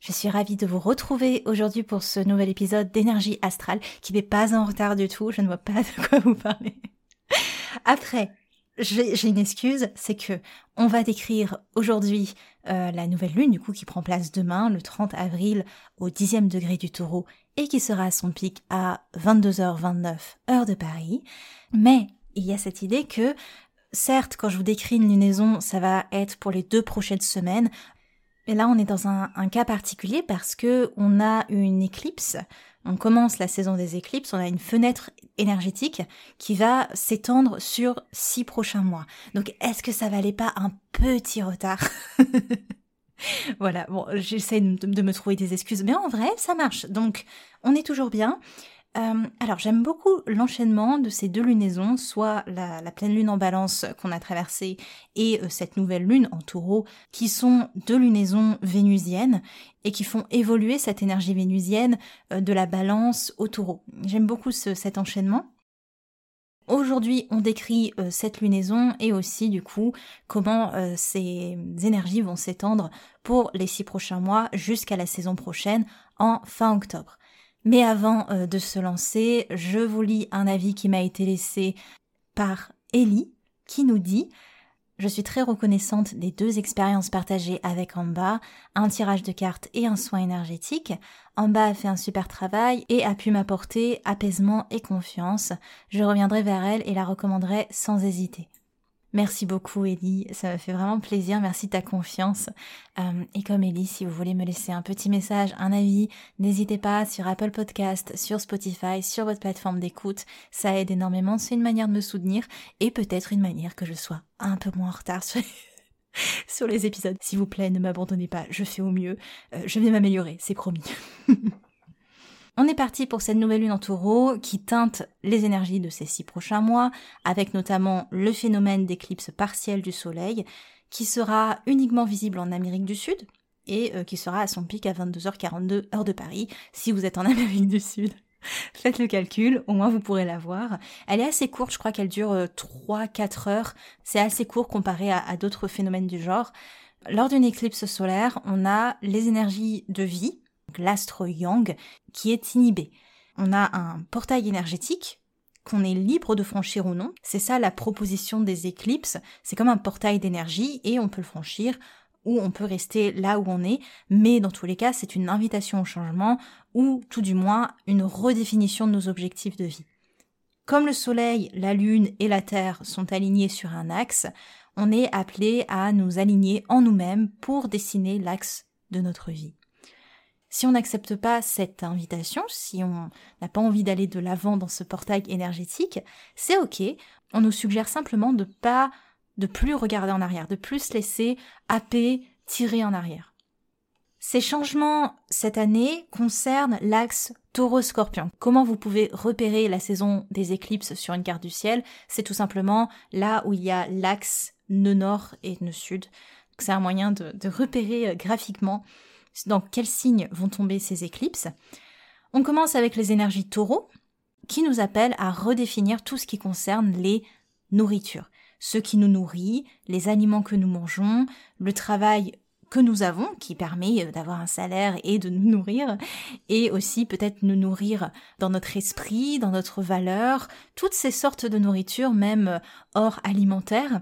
Je suis ravie de vous retrouver aujourd'hui pour ce nouvel épisode d'énergie astrale qui n'est pas en retard du tout, je ne vois pas de quoi vous parler. Après j'ai une excuse, c'est que on va décrire aujourd'hui euh, la nouvelle lune du coup qui prend place demain, le 30 avril, au dixième degré du taureau et qui sera à son pic à 22h29 heure de Paris. Mais il y a cette idée que certes quand je vous décris une lunaison ça va être pour les deux prochaines semaines, mais là on est dans un, un cas particulier parce que on a une éclipse on commence la saison des éclipses, on a une fenêtre énergétique qui va s'étendre sur six prochains mois. Donc est-ce que ça valait pas un petit retard? Voilà, bon, j'essaie de, me trouver des excuses, mais en vrai, ça marche. Donc on est toujours bien. Euh, alors j'aime beaucoup l'enchaînement de ces deux lunaisons, soit la, pleine lune en balance qu'on a traversée et euh, cette nouvelle lune en taureau, qui sont deux lunaisons vénusiennes et qui font évoluer cette énergie vénusienne euh, de la balance au taureau. J'aime beaucoup cet enchaînement. Aujourd'hui, on décrit cette lunaison et aussi du coup comment ces énergies vont s'étendre pour les six prochains mois jusqu'à la saison prochaine en fin octobre. Mais avant euh, de se lancer, je vous lis un avis qui m'a été laissé par Ellie, qui nous dit je suis très reconnaissante des deux expériences partagées avec Amba, un tirage de cartes et un soin énergétique. Amba a fait un super travail et a pu m'apporter apaisement et confiance. Je reviendrai vers elle et la recommanderai sans hésiter. Merci beaucoup Ellie, ça me fait vraiment plaisir, merci de ta confiance. Euh, et comme Ellie, si vous voulez me laisser un petit message, un avis, n'hésitez pas sur Apple Podcast, sur Spotify, sur votre plateforme d'écoute, ça aide énormément, c'est une manière de me soutenir et peut-être une manière que je sois un peu moins en retard sur les, épisodes. S'il vous plaît, ne m'abandonnez pas, je fais au mieux, euh, je vais m'améliorer, c'est promis. On est parti pour cette nouvelle lune en taureau qui teinte les énergies de ces six prochains mois, avec notamment le phénomène d'éclipse partielle du soleil, qui sera uniquement visible en Amérique du Sud, et euh, qui sera à son pic à 22h42 heure de Paris, si vous êtes en Amérique du Sud. Faites le calcul, au moins vous pourrez la voir. Elle est assez courte, je crois qu'elle dure 3-4 euh, heures. C'est assez court comparé à d'autres phénomènes du genre. Lors d'une éclipse solaire, on a les énergies de vie, l'astre yang, qui est inhibé. On a un portail énergétique qu'on est libre de franchir ou non. C'est ça la proposition des éclipses. C'est comme un portail d'énergie et on peut le franchir ou on peut rester là où on est, mais dans tous les cas, c'est une invitation au changement ou tout du moins une redéfinition de nos objectifs de vie. Comme le Soleil, la Lune et la Terre sont alignés sur un axe, on est appelé à nous aligner en nous-mêmes pour dessiner l'axe de notre vie. Si on n'accepte pas cette invitation, si on n'a pas envie d'aller de l'avant dans ce portail énergétique, c'est ok. On nous suggère simplement de pas, de plus regarder en arrière, de plus se laisser happer, tirer en arrière. Ces changements cette année concernent l'axe taureau-scorpion. Comment vous pouvez repérer la saison des éclipses sur une carte du ciel? C'est tout simplement là où il y a l'axe nœud nord et nœud sud. C'est un moyen de, repérer euh, graphiquement dans quels signes vont tomber ces éclipses. On commence avec les énergies taureaux, qui nous appellent à redéfinir tout ce qui concerne les nourritures. Ce qui nous nourrit, les aliments que nous mangeons, le travail que nous avons, qui permet euh, d'avoir un salaire et de nous nourrir, et aussi peut-être nous nourrir dans notre esprit, dans notre valeur, toutes ces sortes de nourriture, même euh, hors alimentaire,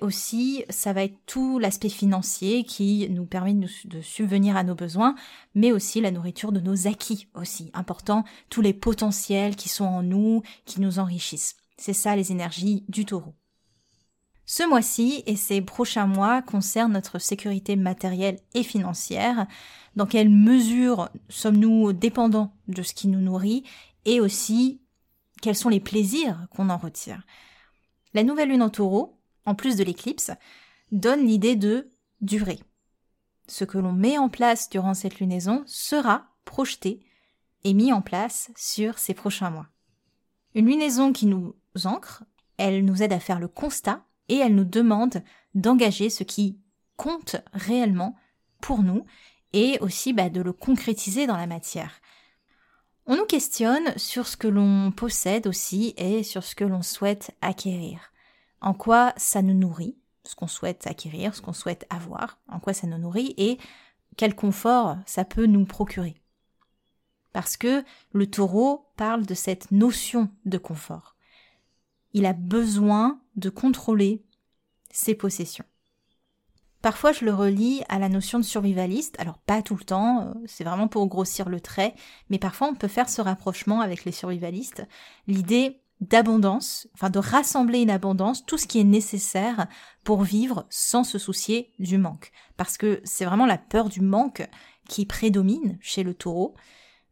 aussi, ça va être tout l'aspect financier qui nous permet de, subvenir à nos besoins, mais aussi la nourriture de nos acquis aussi, important, tous les potentiels qui sont en nous, qui nous enrichissent. C'est ça les énergies du taureau. Ce mois-ci et ces prochains mois concernent notre sécurité matérielle et financière. Dans quelle mesure sommes-nous dépendants de ce qui nous nourrit et aussi quels sont les plaisirs qu'on en retire. La nouvelle lune en taureau, en plus de l'éclipse, donne l'idée de durée. Ce que l'on met en place durant cette lunaison sera projeté et mis en place sur ces prochains mois. Une lunaison qui nous ancre, elle nous aide à faire le constat et elle nous demande d'engager ce qui compte réellement pour nous et aussi bah, de le concrétiser dans la matière. On nous questionne sur ce que l'on possède aussi et sur ce que l'on souhaite acquérir. En quoi ça nous nourrit, ce qu'on souhaite acquérir, ce qu'on souhaite avoir, en quoi ça nous nourrit et quel confort ça peut nous procurer. Parce que le taureau parle de cette notion de confort. Il a besoin de contrôler ses possessions. Parfois, je le relis à la notion de survivaliste. Alors, pas tout le temps, euh, c'est vraiment pour grossir le trait, mais parfois on peut faire ce rapprochement avec les survivalistes. L'idée d'abondance, enfin de rassembler une abondance, tout ce qui est nécessaire pour vivre sans se soucier du manque. Parce que c'est vraiment la peur du manque qui prédomine chez le taureau.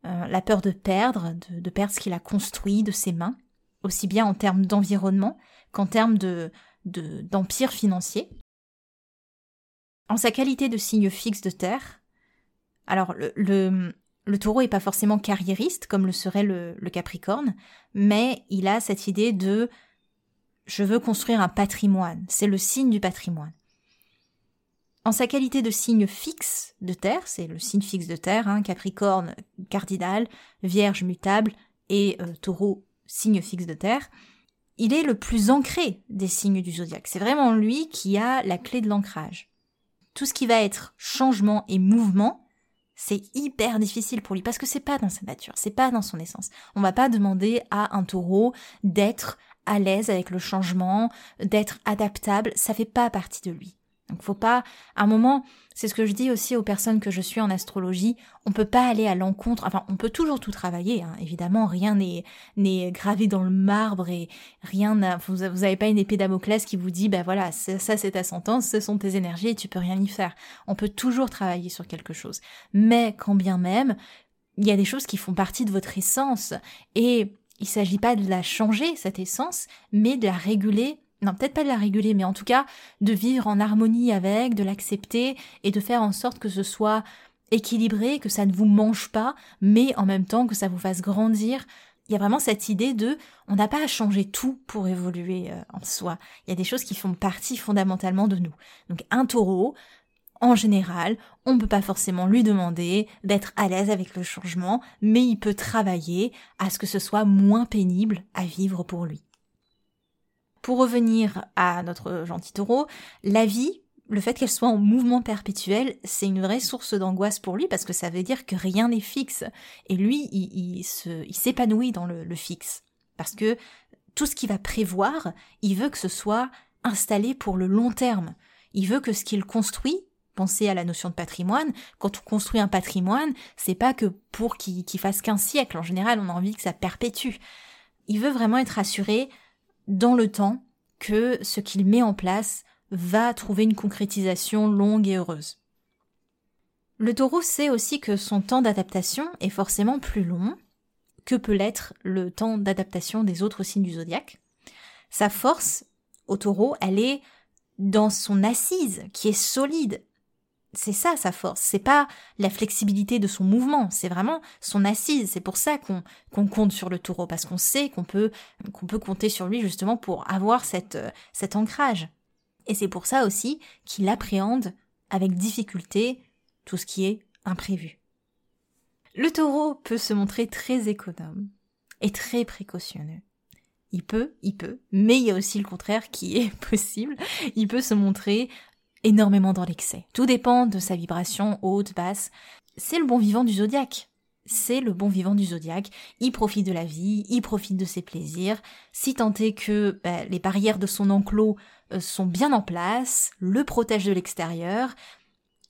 Euh, la peur de perdre, de, perdre ce qu'il a construit de ses mains, aussi bien en termes d'environnement qu'en termes de, d'empire financier en sa qualité de signe fixe de terre, alors le, taureau n'est pas forcément carriériste comme le serait le, le capricorne, mais il a cette idée de je veux construire un patrimoine, c'est le signe du patrimoine. En sa qualité de signe fixe de terre, c'est le signe fixe de terre, hein, Capricorne cardinal, Vierge mutable et euh, Taureau signe fixe de terre, il est le plus ancré des signes du zodiaque. C'est vraiment lui qui a la clé de l'ancrage tout ce qui va être changement et mouvement, c'est hyper difficile pour lui parce que c'est pas dans sa nature, c'est pas dans son essence. On va pas demander à un taureau d'être à l'aise avec le changement, d'être adaptable, ça fait pas partie de lui. Donc faut pas, à un moment, c'est ce que je dis aussi aux personnes que je suis en astrologie, on peut pas aller à l'encontre, enfin on peut toujours tout travailler, hein. évidemment rien n'est n'est gravé dans le marbre et rien n'a, vous, avez pas une épée Damoclès qui vous dit ben voilà ça c'est ta sentence, ce sont tes énergies et tu peux rien y faire. On peut toujours travailler sur quelque chose, mais quand bien même il y a des choses qui font partie de votre essence et il s'agit pas de la changer cette essence, mais de la réguler non, peut-être pas de la réguler, mais en tout cas de vivre en harmonie avec, de l'accepter et de faire en sorte que ce soit équilibré, que ça ne vous mange pas, mais en même temps que ça vous fasse grandir. Il y a vraiment cette idée de on n'a pas à changer tout pour évoluer euh, en soi. Il y a des choses qui font partie fondamentalement de nous. Donc un taureau, en général, on ne peut pas forcément lui demander d'être à l'aise avec le changement, mais il peut travailler à ce que ce soit moins pénible à vivre pour lui. Pour revenir à notre gentil taureau, la vie, le fait qu'elle soit en mouvement perpétuel, c'est une vraie source d'angoisse pour lui parce que ça veut dire que rien n'est fixe. Et lui, il, s'épanouit dans le, fixe. Parce que tout ce qu'il va prévoir, il veut que ce soit installé pour le long terme. Il veut que ce qu'il construit, pensez à la notion de patrimoine, quand on construit un patrimoine, c'est pas que pour qu'il fasse qu'un siècle, en général on a envie que ça perpétue. Il veut vraiment être assuré dans le temps que ce qu'il met en place va trouver une concrétisation longue et heureuse. Le taureau sait aussi que son temps d'adaptation est forcément plus long que peut l'être le temps d'adaptation des autres signes du zodiaque. Sa force au taureau, elle est dans son assise qui est solide, c'est ça sa force, c'est pas la flexibilité de son mouvement, c'est vraiment son assise. C'est pour ça qu'on compte sur le taureau parce qu'on sait qu'on peut qu'on peut compter sur lui justement pour avoir cette euh, cet ancrage. Et c'est pour ça aussi qu'il appréhende avec difficulté tout ce qui est imprévu. Le taureau peut se montrer très économe et très précautionneux. Il peut, il peut, mais il y a aussi le contraire qui est possible. Il peut se montrer énormément dans l'excès. Tout dépend de sa vibration haute, basse. C'est le bon vivant du zodiaque. C'est le bon vivant du zodiaque. Il profite de la vie, il profite de ses plaisirs. Si tant est que bah, les barrières de son enclos euh, sont bien en place, le protège de l'extérieur,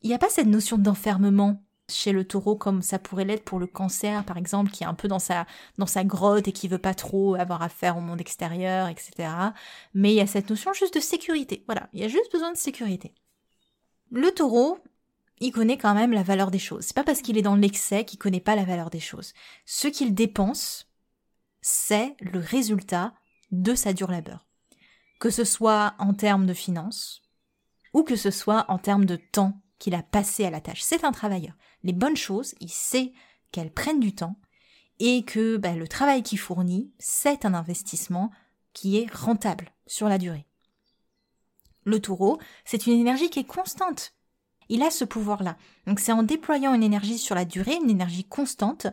il n'y a pas cette notion d'enfermement chez le taureau comme ça pourrait l'être pour le cancer par exemple qui est un peu dans sa dans sa grotte et qui veut pas trop avoir affaire au monde extérieur etc mais il y a cette notion juste de sécurité voilà il y a juste besoin de sécurité le taureau il connaît quand même la valeur des choses c'est pas parce qu'il est dans l'excès qu'il connaît pas la valeur des choses ce qu'il dépense c'est le résultat de sa dure labeur que ce soit en termes de finances ou que ce soit en termes de temps qu'il a passé à la tâche. C'est un travailleur. Les bonnes choses, il sait qu'elles prennent du temps et que bah, le travail qu'il fournit, c'est un investissement qui est rentable sur la durée. Le taureau, c'est une énergie qui est constante. Il a ce pouvoir-là. Donc c'est en déployant une énergie sur la durée, une énergie constante,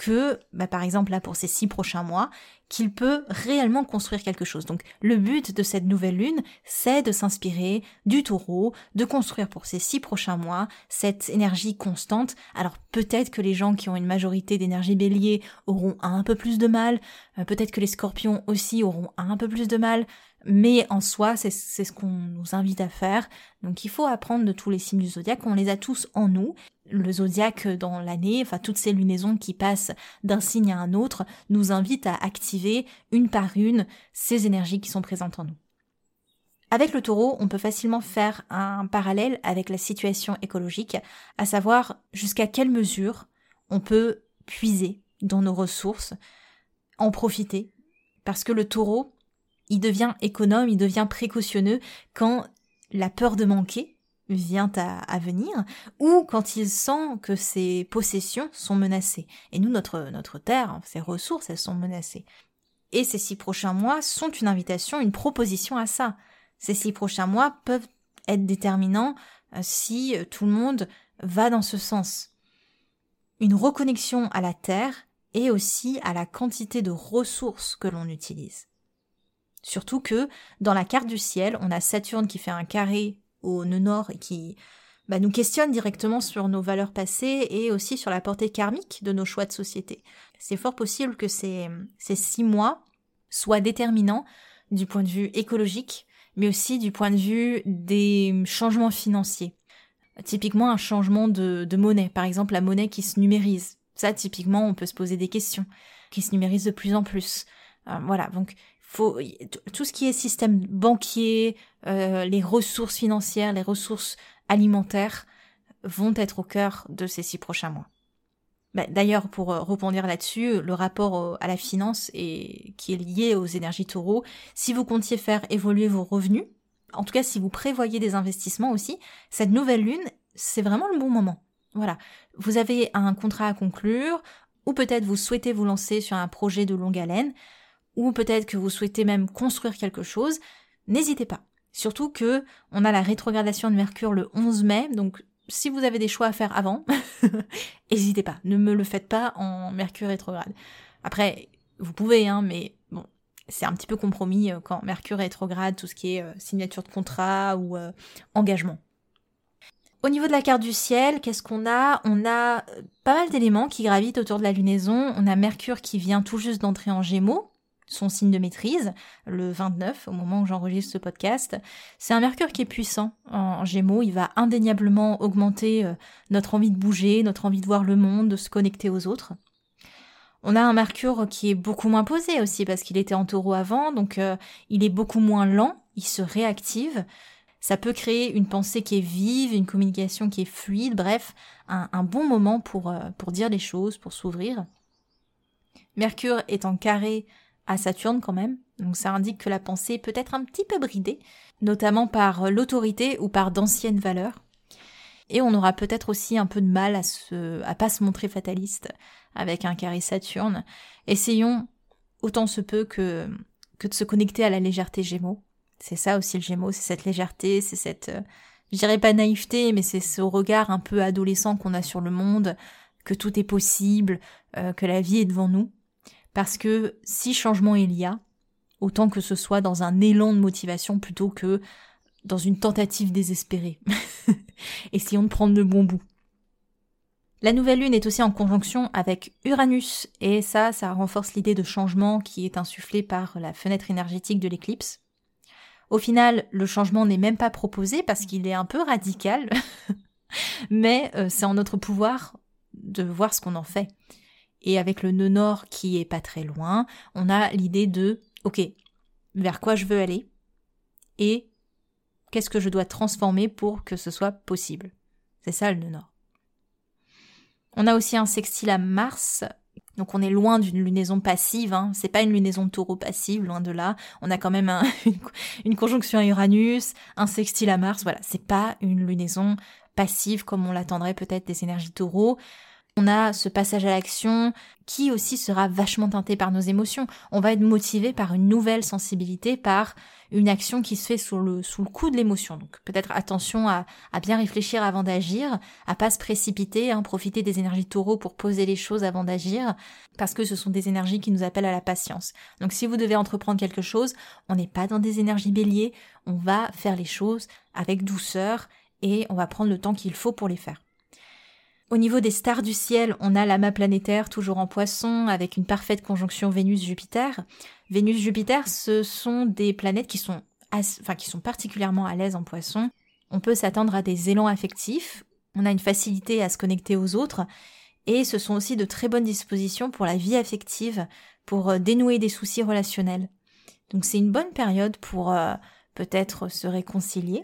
que, bah, par exemple là pour ces six prochains mois, qu'il peut réellement construire quelque chose. Donc le but de cette nouvelle lune, c'est de s'inspirer du taureau, de construire pour ces six prochains mois cette énergie constante. Alors peut-être que les gens qui ont une majorité d'énergie bélier auront un peu plus de mal, euh, peut-être que les scorpions aussi auront un peu plus de mal, mais en soi, c'est ce qu'on nous invite à faire. Donc il faut apprendre de tous les signes du zodiaque, on les a tous en nous. Le zodiaque dans l'année, enfin toutes ces lunaisons qui passent d'un signe à un autre, nous invitent à activer une par une ces énergies qui sont présentes en nous. Avec le taureau, on peut facilement faire un parallèle avec la situation écologique, à savoir jusqu'à quelle mesure on peut puiser dans nos ressources, en profiter, parce que le taureau, il devient économe, il devient précautionneux quand la peur de manquer vient à, venir, ou quand il sent que ses possessions sont menacées. Et nous, notre, notre terre, ses ressources, elles sont menacées. Et ces six prochains mois sont une invitation, une proposition à ça. Ces six prochains mois peuvent être déterminants euh, si euh, tout le monde va dans ce sens. Une reconnexion à la terre et aussi à la quantité de ressources que l'on utilise. Surtout que dans la carte du ciel, on a Saturne qui fait un carré au nœud nord et qui bah, nous questionne directement sur nos valeurs passées et aussi sur la portée karmique de nos choix de société. C'est fort possible que ces, six mois soient déterminants du point de vue écologique, mais aussi du point de vue des changements financiers. Typiquement un changement de, de monnaie, par exemple la monnaie qui se numérise. Ça, typiquement, on peut se poser des questions, qui se numérise de plus en plus. Euh, voilà, donc tout ce qui est système banquier, euh, les ressources financières, les ressources alimentaires vont être au cœur de ces six prochains mois. Bah, d'ailleurs, pour euh, rebondir là-dessus, le rapport à la finance et qui est lié aux énergies taureaux, si vous comptiez faire évoluer vos revenus, en tout cas si vous prévoyez des investissements aussi, cette nouvelle lune, c'est vraiment le bon moment. Voilà, vous avez un contrat à conclure, ou peut-être vous souhaitez vous lancer sur un projet de longue haleine, ou peut-être que vous souhaitez même construire quelque chose, n'hésitez pas. Surtout que on a la rétrogradation de Mercure le 11 mai, donc si vous avez des choix à faire avant, n'hésitez pas, ne me le faites pas en Mercure rétrograde. Après, vous pouvez, hein, mais bon, c'est un petit peu compromis euh, quand Mercure rétrograde, tout ce qui est euh, signature de contrat ou euh, engagement. Au niveau de la carte du ciel, qu'est-ce qu'on a? On a pas mal d'éléments qui gravitent autour de la lunaison. On a Mercure qui vient tout juste d'entrer en Gémeaux, son signe de maîtrise, le 29, au moment où j'enregistre ce podcast. C'est un Mercure qui est puissant en, Gémeaux, il va indéniablement augmenter euh, notre envie de bouger, notre envie de voir le monde, de se connecter aux autres. On a un Mercure qui est beaucoup moins posé aussi parce qu'il était en taureau avant, donc euh, il est beaucoup moins lent, il se réactive. Ça peut créer une pensée qui est vive, une communication qui est fluide, bref, un, bon moment pour, euh, pour dire les choses, pour s'ouvrir. Mercure est en carré à Saturne quand même, donc ça indique que la pensée peut être un petit peu bridée, notamment par l'autorité ou par d'anciennes valeurs. Et on aura peut-être aussi un peu de mal à se, à pas se montrer fataliste avec un carré Saturne. Essayons autant se peut que, que de se connecter à la légèreté Gémeaux. C'est ça aussi le Gémeaux, c'est cette légèreté, c'est cette, euh, je pas naïveté, mais c'est ce regard un peu adolescent qu'on a sur le monde, que tout est possible, euh, que la vie est devant nous. Parce que si changement il y a, autant que ce soit dans un élan de motivation plutôt que dans une tentative désespérée. Essayons de prendre le bon bout. La nouvelle lune est aussi en conjonction avec Uranus, et ça, ça renforce l'idée de changement qui est insufflée par la fenêtre énergétique de l'éclipse. Au final, le changement n'est même pas proposé parce qu'il est un peu radical. Mais euh, c'est en notre pouvoir de voir ce qu'on en fait. Et avec le nœud nord qui est pas très loin, on a l'idée de, ok, vers quoi je veux aller et qu'est-ce que je dois transformer pour que ce soit possible. C'est ça le nœud nord. On a aussi un sextile à Mars, donc on est loin d'une lunaison passive, hein. c'est pas une lunaison taureau passive, loin de là. On a quand même une, conjonction à Uranus, un sextile à Mars, voilà, c'est pas une lunaison passive comme on l'attendrait peut-être des énergies taureaux. On a ce passage à l'action qui aussi sera vachement teinté par nos émotions. On va être motivé par une nouvelle sensibilité, par une action qui se fait sous le, sous le coup de l'émotion. Donc peut-être attention à, bien réfléchir avant d'agir, à pas se précipiter, hein, profiter des énergies taureaux pour poser les choses avant d'agir, parce que ce sont des énergies qui nous appellent à la patience. Donc si vous devez entreprendre quelque chose, on n'est pas dans des énergies béliers, on va faire les choses avec douceur et on va prendre le temps qu'il faut pour les faire. Au niveau des stars du ciel, on a l'amas planétaire toujours en poisson avec une parfaite conjonction Vénus-Jupiter. Vénus-Jupiter, ce sont des planètes qui sont, enfin, qui sont particulièrement à l'aise en poisson. On peut s'attendre à des élans affectifs, on a une facilité à se connecter aux autres, et ce sont aussi de très bonnes dispositions pour la vie affective, pour euh, dénouer des soucis relationnels. Donc c'est une bonne période pour euh, peut-être se réconcilier.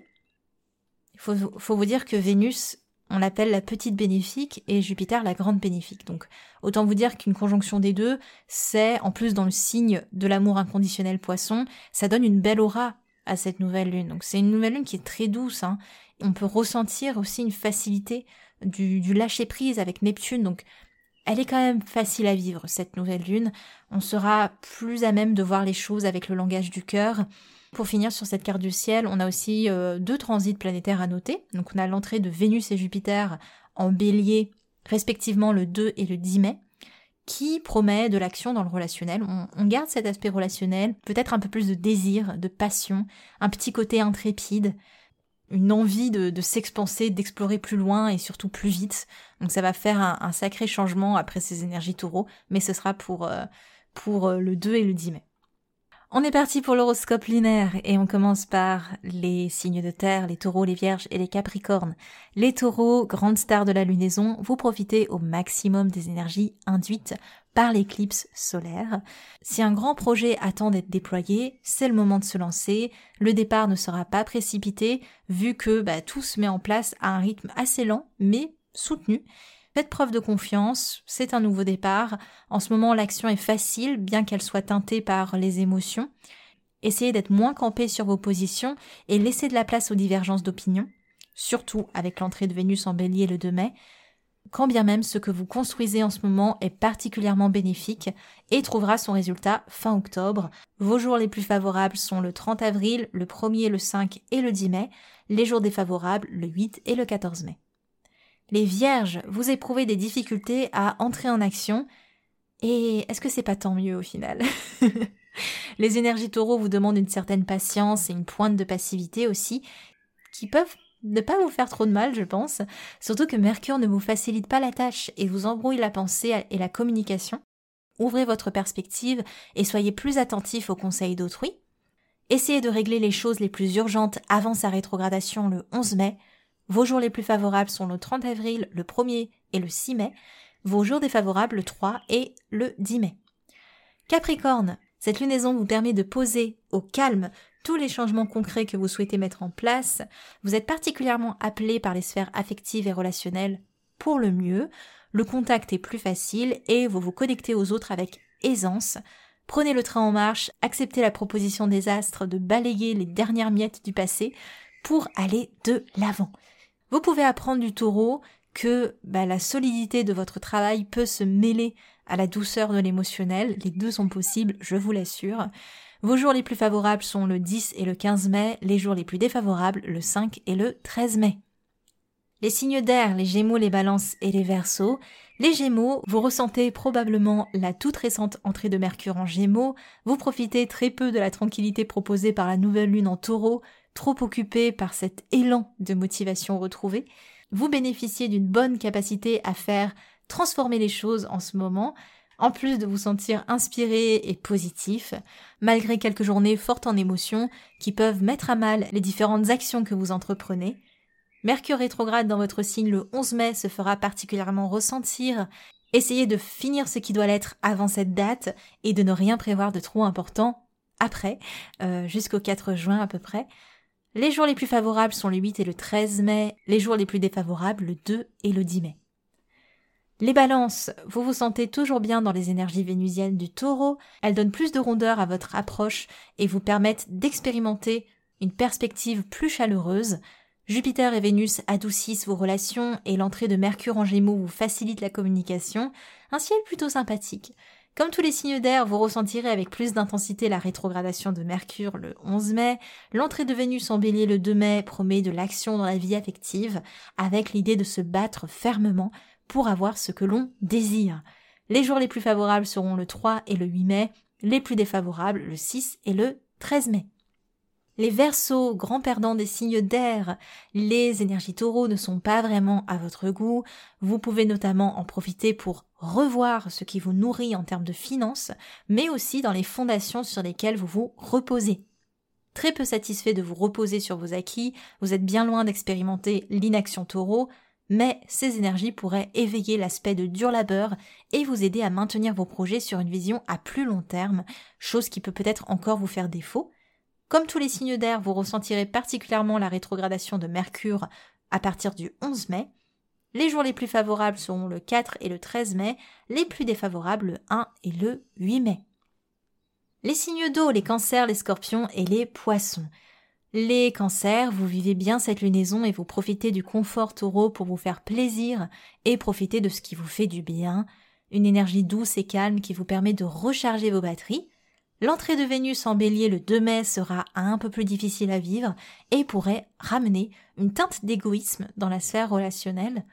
Il faut, faut vous dire que Vénus on l'appelle la petite bénéfique et Jupiter la grande bénéfique. Donc autant vous dire qu'une conjonction des deux, c'est en plus dans le signe de l'amour inconditionnel poisson, ça donne une belle aura à cette nouvelle lune. Donc c'est une nouvelle lune qui est très douce. Hein. On peut ressentir aussi une facilité du, du lâcher prise avec Neptune. Donc elle est quand même facile à vivre cette nouvelle lune. On sera plus à même de voir les choses avec le langage du cœur. Pour finir sur cette carte du ciel, on a aussi euh, deux transits planétaires à noter. Donc on a l'entrée de Vénus et Jupiter en bélier, respectivement le 2 et le 10 mai, qui promet de l'action dans le relationnel. On, garde cet aspect relationnel, peut-être un peu plus de désir, de passion, un petit côté intrépide, une envie de, s'expanser, d'explorer plus loin et surtout plus vite. Donc ça va faire un, sacré changement après ces énergies taureaux, mais ce sera pour, euh, pour euh, le 2 et le 10 mai. On est parti pour l'horoscope lunaire et on commence par les signes de terre, les taureaux, les vierges et les capricornes. Les taureaux, grandes stars de la lunaison, vous profitez au maximum des énergies induites par l'éclipse solaire. Si un grand projet attend d'être déployé, c'est le moment de se lancer. Le départ ne sera pas précipité vu que bah, tout se met en place à un rythme assez lent mais soutenu Faites preuve de confiance, c'est un nouveau départ. En ce moment, l'action est facile, bien qu'elle soit teintée par les émotions. Essayez d'être moins campé sur vos positions et laissez de la place aux divergences d'opinion, surtout avec l'entrée de Vénus en bélier le 2 mai, quand bien même ce que vous construisez en ce moment est particulièrement bénéfique et trouvera son résultat fin octobre. Vos jours les plus favorables sont le 30 avril, le 1er, le 5 et le 10 mai, les jours défavorables le 8 et le 14 mai. Les vierges, vous éprouvez des difficultés à entrer en action. Et est-ce que c'est pas tant mieux au final Les énergies taureaux vous demandent une certaine patience et une pointe de passivité aussi, qui peuvent ne pas vous faire trop de mal, je pense. Surtout que Mercure ne vous facilite pas la tâche et vous embrouille la pensée et la communication. Ouvrez votre perspective et soyez plus attentif aux conseils d'autrui. Essayez de régler les choses les plus urgentes avant sa rétrogradation le 11 mai. Vos jours les plus favorables sont le 30 avril, le 1er et le 6 mai. Vos jours défavorables le 3 et le 10 mai. Capricorne, cette lunaison vous permet de poser au calme tous les changements concrets que vous souhaitez mettre en place. Vous êtes particulièrement appelé par les sphères affectives et relationnelles pour le mieux. Le contact est plus facile et vous vous connectez aux autres avec aisance. Prenez le train en marche, acceptez la proposition des astres de balayer les dernières miettes du passé pour aller de l'avant. Vous pouvez apprendre du taureau que bah, la solidité de votre travail peut se mêler à la douceur de l'émotionnel. Les deux sont possibles, je vous l'assure. Vos jours les plus favorables sont le 10 et le 15 mai, les jours les plus défavorables le 5 et le 13 mai. Les signes d'air, les gémeaux, les balances et les versos. Les gémeaux, vous ressentez probablement la toute récente entrée de Mercure en gémeaux, vous profitez très peu de la tranquillité proposée par la nouvelle lune en taureau, trop occupé par cet élan de motivation retrouvée, vous bénéficiez d'une bonne capacité à faire transformer les choses en ce moment, en plus de vous sentir inspiré et positif, malgré quelques journées fortes en émotions qui peuvent mettre à mal les différentes actions que vous entreprenez. Mercure rétrograde dans votre signe le 11 mai se fera particulièrement ressentir. Essayez de finir ce qui doit l'être avant cette date et de ne rien prévoir de trop important après, euh, jusqu'au 4 juin à peu près. Les jours les plus favorables sont le 8 et le 13 mai, les jours les plus défavorables le 2 et le 10 mai. Les balances, vous vous sentez toujours bien dans les énergies vénusiennes du taureau, elles donnent plus de rondeur à votre approche et vous permettent d'expérimenter une perspective plus chaleureuse. Jupiter et Vénus adoucissent vos relations et l'entrée de Mercure en Gémeaux vous facilite la communication, un ciel plutôt sympathique. Comme tous les signes d'air, vous ressentirez avec plus d'intensité la rétrogradation de Mercure le 11 mai. L'entrée de Vénus en bélier le 2 mai promet de l'action dans la vie affective, avec l'idée de se battre fermement pour avoir ce que l'on désire. Les jours les plus favorables seront le 3 et le 8 mai, les plus défavorables le 6 et le 13 mai. Les versos, grands perdants des signes d'air, les énergies taureaux ne sont pas vraiment à votre goût. Vous pouvez notamment en profiter pour revoir ce qui vous nourrit en termes de finances, mais aussi dans les fondations sur lesquelles vous vous reposez. Très peu satisfait de vous reposer sur vos acquis, vous êtes bien loin d'expérimenter l'inaction taureau, mais ces énergies pourraient éveiller l'aspect de dur labeur et vous aider à maintenir vos projets sur une vision à plus long terme, chose qui peut peut-être encore vous faire défaut, comme tous les signes d'air, vous ressentirez particulièrement la rétrogradation de Mercure à partir du 11 mai. Les jours les plus favorables seront le 4 et le 13 mai, les plus défavorables le 1 et le 8 mai. Les signes d'eau, les cancers, les scorpions et les poissons. Les cancers, vous vivez bien cette lunaison et vous profitez du confort taureau pour vous faire plaisir et profiter de ce qui vous fait du bien, une énergie douce et calme qui vous permet de recharger vos batteries. L'entrée de Vénus en bélier le 2 mai sera un peu plus difficile à vivre et pourrait ramener une teinte d'égoïsme dans la sphère relationnelle.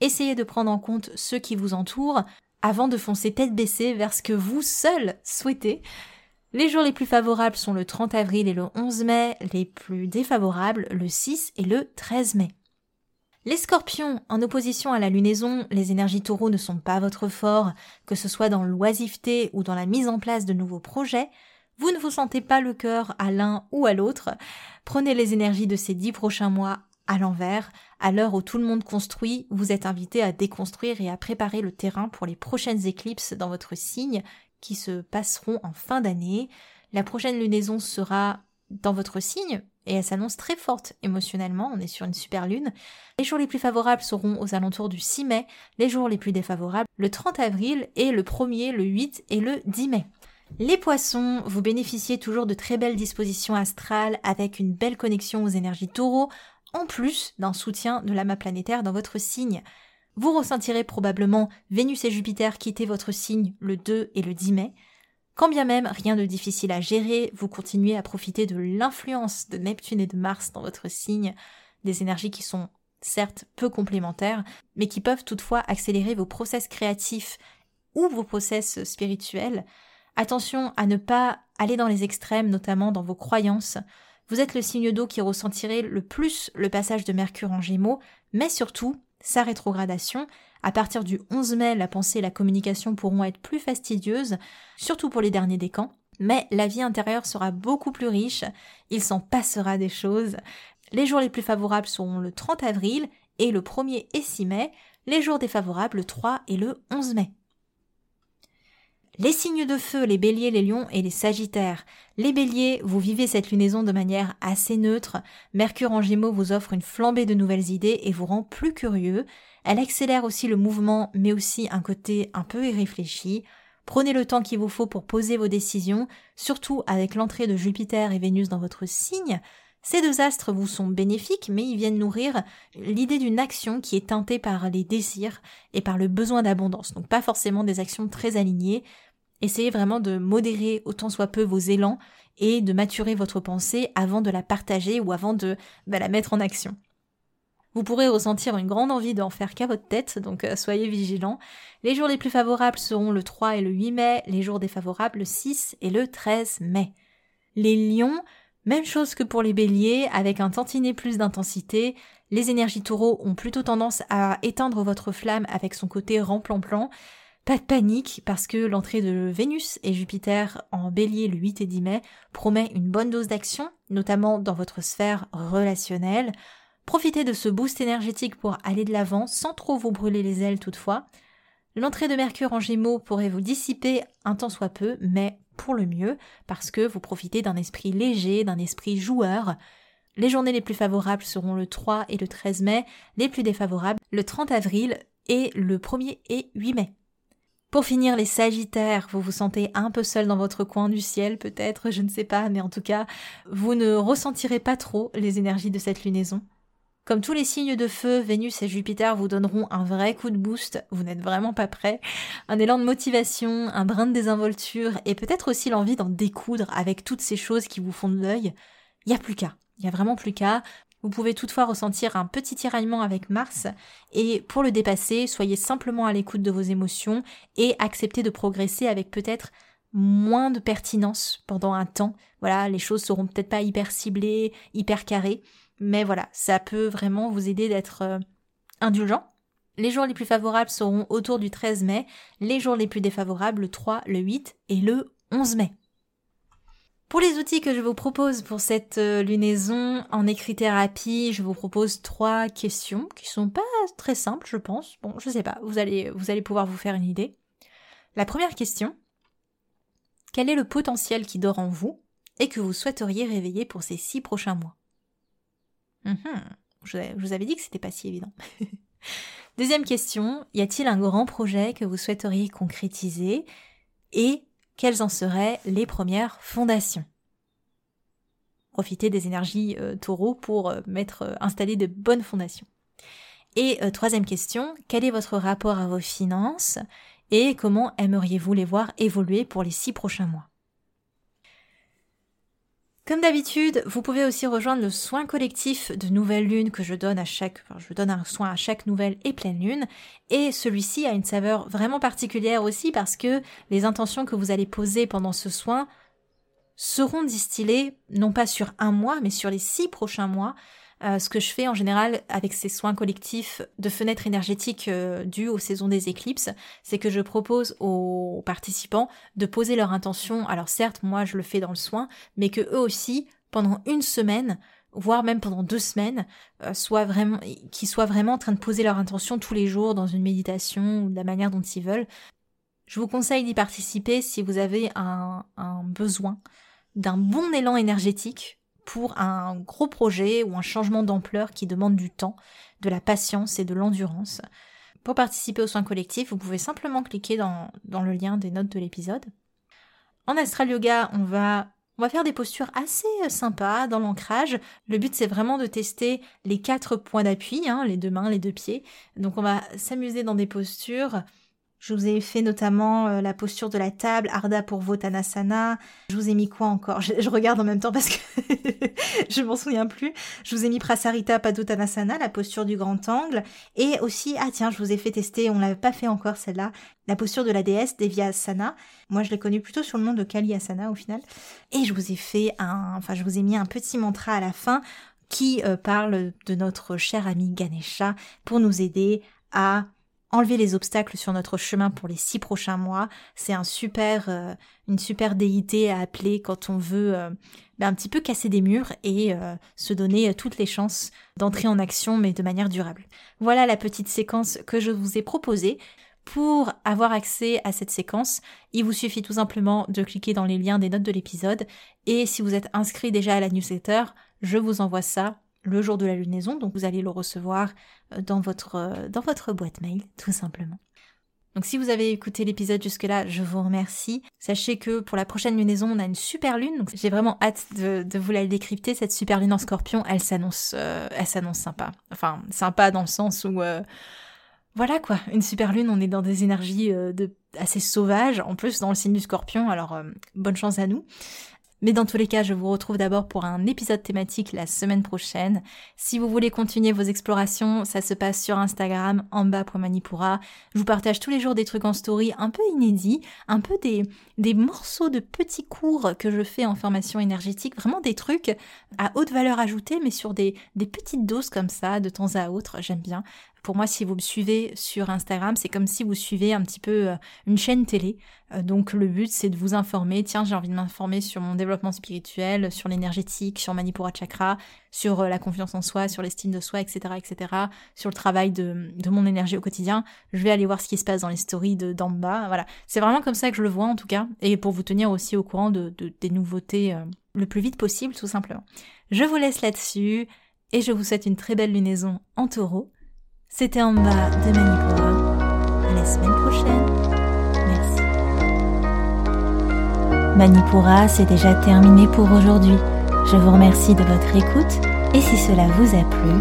Essayez de prendre en compte ceux qui vous entourent avant de foncer tête baissée vers ce que vous seul souhaitez. Les jours les plus favorables sont le 30 avril et le 11 mai, les plus défavorables le 6 et le 13 mai. Les scorpions, en opposition à la lunaison, les énergies taureaux ne sont pas votre fort, que ce soit dans l'oisiveté ou dans la mise en place de nouveaux projets, vous ne vous sentez pas le cœur à l'un ou à l'autre. Prenez les énergies de ces dix prochains mois à l'envers. À l'heure où tout le monde construit, vous êtes invité à déconstruire et à préparer le terrain pour les prochaines éclipses dans votre signe qui se passeront en fin d'année. La prochaine lunaison sera dans votre signe, et elle s'annonce très forte émotionnellement, on est sur une super lune. Les jours les plus favorables seront aux alentours du 6 mai, les jours les plus défavorables le 30 avril et le 1er, le 8 et le 10 mai. Les poissons, vous bénéficiez toujours de très belles dispositions astrales avec une belle connexion aux énergies taureaux, en plus d'un soutien de l'amas planétaire dans votre signe. Vous ressentirez probablement Vénus et Jupiter quitter votre signe le 2 et le 10 mai. Quand bien même rien de difficile à gérer, vous continuez à profiter de l'influence de Neptune et de Mars dans votre signe, des énergies qui sont certes peu complémentaires, mais qui peuvent toutefois accélérer vos process créatifs ou vos process spirituels. Attention à ne pas aller dans les extrêmes, notamment dans vos croyances. Vous êtes le signe d'eau qui ressentirait le plus le passage de Mercure en Gémeaux, mais surtout sa rétrogradation. À partir du 11 mai, la pensée et la communication pourront être plus fastidieuses, surtout pour les derniers décans. Mais la vie intérieure sera beaucoup plus riche, il s'en passera des choses. Les jours les plus favorables seront le 30 avril et le 1er et 6 mai, les jours défavorables le 3 et le 11 mai. Les signes de feu, les béliers, les lions et les sagittaires. Les béliers, vous vivez cette lunaison de manière assez neutre. Mercure en gémeaux vous offre une flambée de nouvelles idées et vous rend plus curieux. Elle accélère aussi le mouvement, mais aussi un côté un peu irréfléchi. Prenez le temps qu'il vous faut pour poser vos décisions, surtout avec l'entrée de Jupiter et Vénus dans votre signe. Ces deux astres vous sont bénéfiques, mais ils viennent nourrir l'idée d'une action qui est teintée par les désirs et par le besoin d'abondance. Donc pas forcément des actions très alignées. Essayez vraiment de modérer autant soit peu vos élans et de maturer votre pensée avant de la partager ou avant de bah, la mettre en action. Vous pourrez ressentir une grande envie d'en faire qu'à votre tête, donc euh, soyez vigilants. Les jours les plus favorables seront le 3 et le 8 mai, les jours défavorables le 6 et le 13 mai. Les lions, même chose que pour les béliers, avec un tantinet plus d'intensité, les énergies taureaux ont plutôt tendance à éteindre votre flamme avec son côté remplan-plan. Pas de panique parce que l'entrée de Vénus et Jupiter en bélier le 8 et 10 mai promet une bonne dose d'action, notamment dans votre sphère relationnelle. Profitez de ce boost énergétique pour aller de l'avant sans trop vous brûler les ailes toutefois. L'entrée de Mercure en Gémeaux pourrait vous dissiper un temps soit peu, mais pour le mieux, parce que vous profitez d'un esprit léger, d'un esprit joueur. Les journées les plus favorables seront le 3 et le 13 mai, les plus défavorables le 30 avril et le 1er et 8 mai. Pour finir, les Sagittaires, vous vous sentez un peu seul dans votre coin du ciel, peut-être, je ne sais pas, mais en tout cas, vous ne ressentirez pas trop les énergies de cette lunaison. Comme tous les signes de feu, Vénus et Jupiter vous donneront un vrai coup de boost, vous n'êtes vraiment pas prêt, un élan de motivation, un brin de désinvolture et peut-être aussi l'envie d'en découdre avec toutes ces choses qui vous font de l'œil. Il n'y a plus qu'à, il n'y a vraiment plus qu'à. Vous pouvez toutefois ressentir un petit tiraillement avec Mars et pour le dépasser, soyez simplement à l'écoute de vos émotions et acceptez de progresser avec peut-être moins de pertinence pendant un temps. Voilà, les choses seront peut-être pas hyper ciblées, hyper carrées. Mais voilà, ça peut vraiment vous aider d'être euh, indulgent. Les jours les plus favorables seront autour du 13 mai, les jours les plus défavorables le 3, le 8 et le 11 mai. Pour les outils que je vous propose pour cette euh, lunaison en écrit-thérapie, je vous propose trois questions qui sont pas très simples, je pense. Bon, je sais pas, vous allez, vous allez pouvoir vous faire une idée. La première question, quel est le potentiel qui dort en vous et que vous souhaiteriez réveiller pour ces six prochains mois? Mhm. Je, vous avais dit que c'était pas si évident. Deuxième question, y a-t-il un grand projet que vous souhaiteriez concrétiser et quelles en seraient les premières fondations? Profitez des énergies euh, taureaux pour euh, mettre, euh, installer de bonnes fondations. Et troisième question, quel est votre rapport à vos finances et comment aimeriez-vous les voir évoluer pour les six prochains mois? Comme d'habitude, vous pouvez aussi rejoindre le soin collectif de nouvelle lune que je donne à chaque, enfin, je donne un soin à chaque nouvelle et pleine lune. Et celui-ci a une saveur vraiment particulière aussi parce que les intentions que vous allez poser pendant ce soin seront distillées non pas sur un mois, mais sur les six prochains mois euh, ce que je fais en général avec ces soins collectifs de fenêtres énergétiques euh, dues aux saisons des éclipses, c'est que je propose aux participants de poser leur intention. Alors certes, moi je le fais dans le soin, mais que eux aussi, pendant une semaine, voire même pendant deux semaines, euh, soient vraiment, qu'ils soient vraiment en train de poser leur intention tous les jours dans une méditation ou de la manière dont ils veulent. Je vous conseille d'y participer si vous avez un besoin d'un bon élan énergétique pour un gros projet ou un changement d'ampleur qui demande du temps, de la patience et de l'endurance. Pour participer au soin collectif, vous pouvez simplement cliquer dans, le lien des notes de l'épisode. En astral yoga, on va on va faire des postures assez sympas dans l'ancrage. Le but c'est vraiment de tester les quatre points d'appui, hein, les deux mains, les deux pieds. Donc on va s'amuser dans des postures je vous ai fait notamment euh, la posture de la table, Arda pour Votanasana. Je vous ai mis quoi encore? Je, regarde en même temps parce que je m'en souviens plus. Je vous ai mis Prasarita Padottanasana, la posture du grand angle. Et aussi, ah tiens, je vous ai fait tester, on l'avait pas fait encore celle-là, la posture de la déesse Devyasana. Moi, je l'ai connue plutôt sur le nom de Kali Asana au final. Et je vous ai fait un, enfin, je vous ai mis un petit mantra à la fin qui euh, parle de notre cher ami Ganesha pour nous aider à enlever les obstacles sur notre chemin pour les six prochains mois. C'est euh, une super déité à appeler quand on veut euh, ben, un petit peu casser des murs et euh, se donner toutes les chances d'entrer en action, mais de manière durable. Voilà la petite séquence que je vous ai proposée. Pour avoir accès à cette séquence, il vous suffit tout simplement de cliquer dans les liens des notes de l'épisode et si vous êtes inscrit déjà à la newsletter, je vous envoie ça le jour de la lunaison, donc vous allez le recevoir euh, dans votre, euh, dans votre boîte mail, tout simplement. Donc si vous avez écouté l'épisode jusque-là, je vous remercie. Sachez que pour la prochaine lunaison, on a une super lune, donc j'ai vraiment hâte de, vous la décrypter. Cette super lune en scorpion, elle s'annonce, euh, elle s'annonce sympa. Enfin, sympa dans le sens où... voilà quoi, une super lune, on est dans des énergies de, assez sauvages, en plus dans le signe du scorpion, alors bonne chance à nous. Mais dans tous les cas, je vous retrouve d'abord pour un épisode thématique la semaine prochaine. Si vous voulez continuer vos explorations, ça se passe sur Instagram, en bas.manipura. Je vous partage tous les jours des trucs en story un peu inédits, un peu des, morceaux de petits cours que je fais en formation énergétique, vraiment des trucs à haute valeur ajoutée, mais sur des petites doses comme ça, de temps à autre, j'aime bien Pour moi, si vous me suivez sur Instagram, c'est comme si vous suivez un petit peu euh, une chaîne télé. Euh, donc le but, c'est de vous informer. Tiens, j'ai envie de m'informer sur mon développement spirituel, sur l'énergétique, sur Manipura Chakra, sur euh, la confiance en soi, sur l'estime de soi, etc., etc., sur le travail de, de, mon énergie au quotidien. Je vais aller voir ce qui se passe dans les stories de d'en bas. Voilà, c'est vraiment comme ça que je le vois en tout cas, et pour vous tenir aussi au courant de, des nouveautés le plus vite possible, tout simplement. Je vous laisse là-dessus et je vous souhaite une très belle lunaison en taureau. C'était en bas de Manipura. À la semaine prochaine. Merci. Manipura, c'est déjà terminé pour aujourd'hui. Je vous remercie de votre écoute et si cela vous a plu,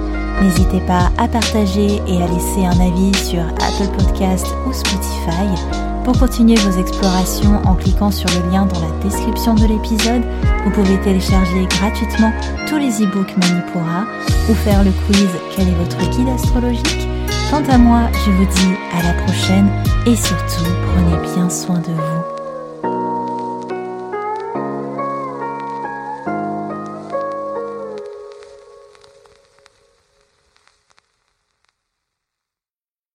n'hésitez pas à partager et à laisser un avis sur Apple Podcast ou Spotify pour continuer vos explorations en cliquant sur le lien dans la description de l'épisode, vous pouvez télécharger gratuitement tous les e-books Manipura ou faire le quiz Quel est votre guide astrologique? Quant à moi, je vous dis à la prochaine et surtout prenez bien soin de vous.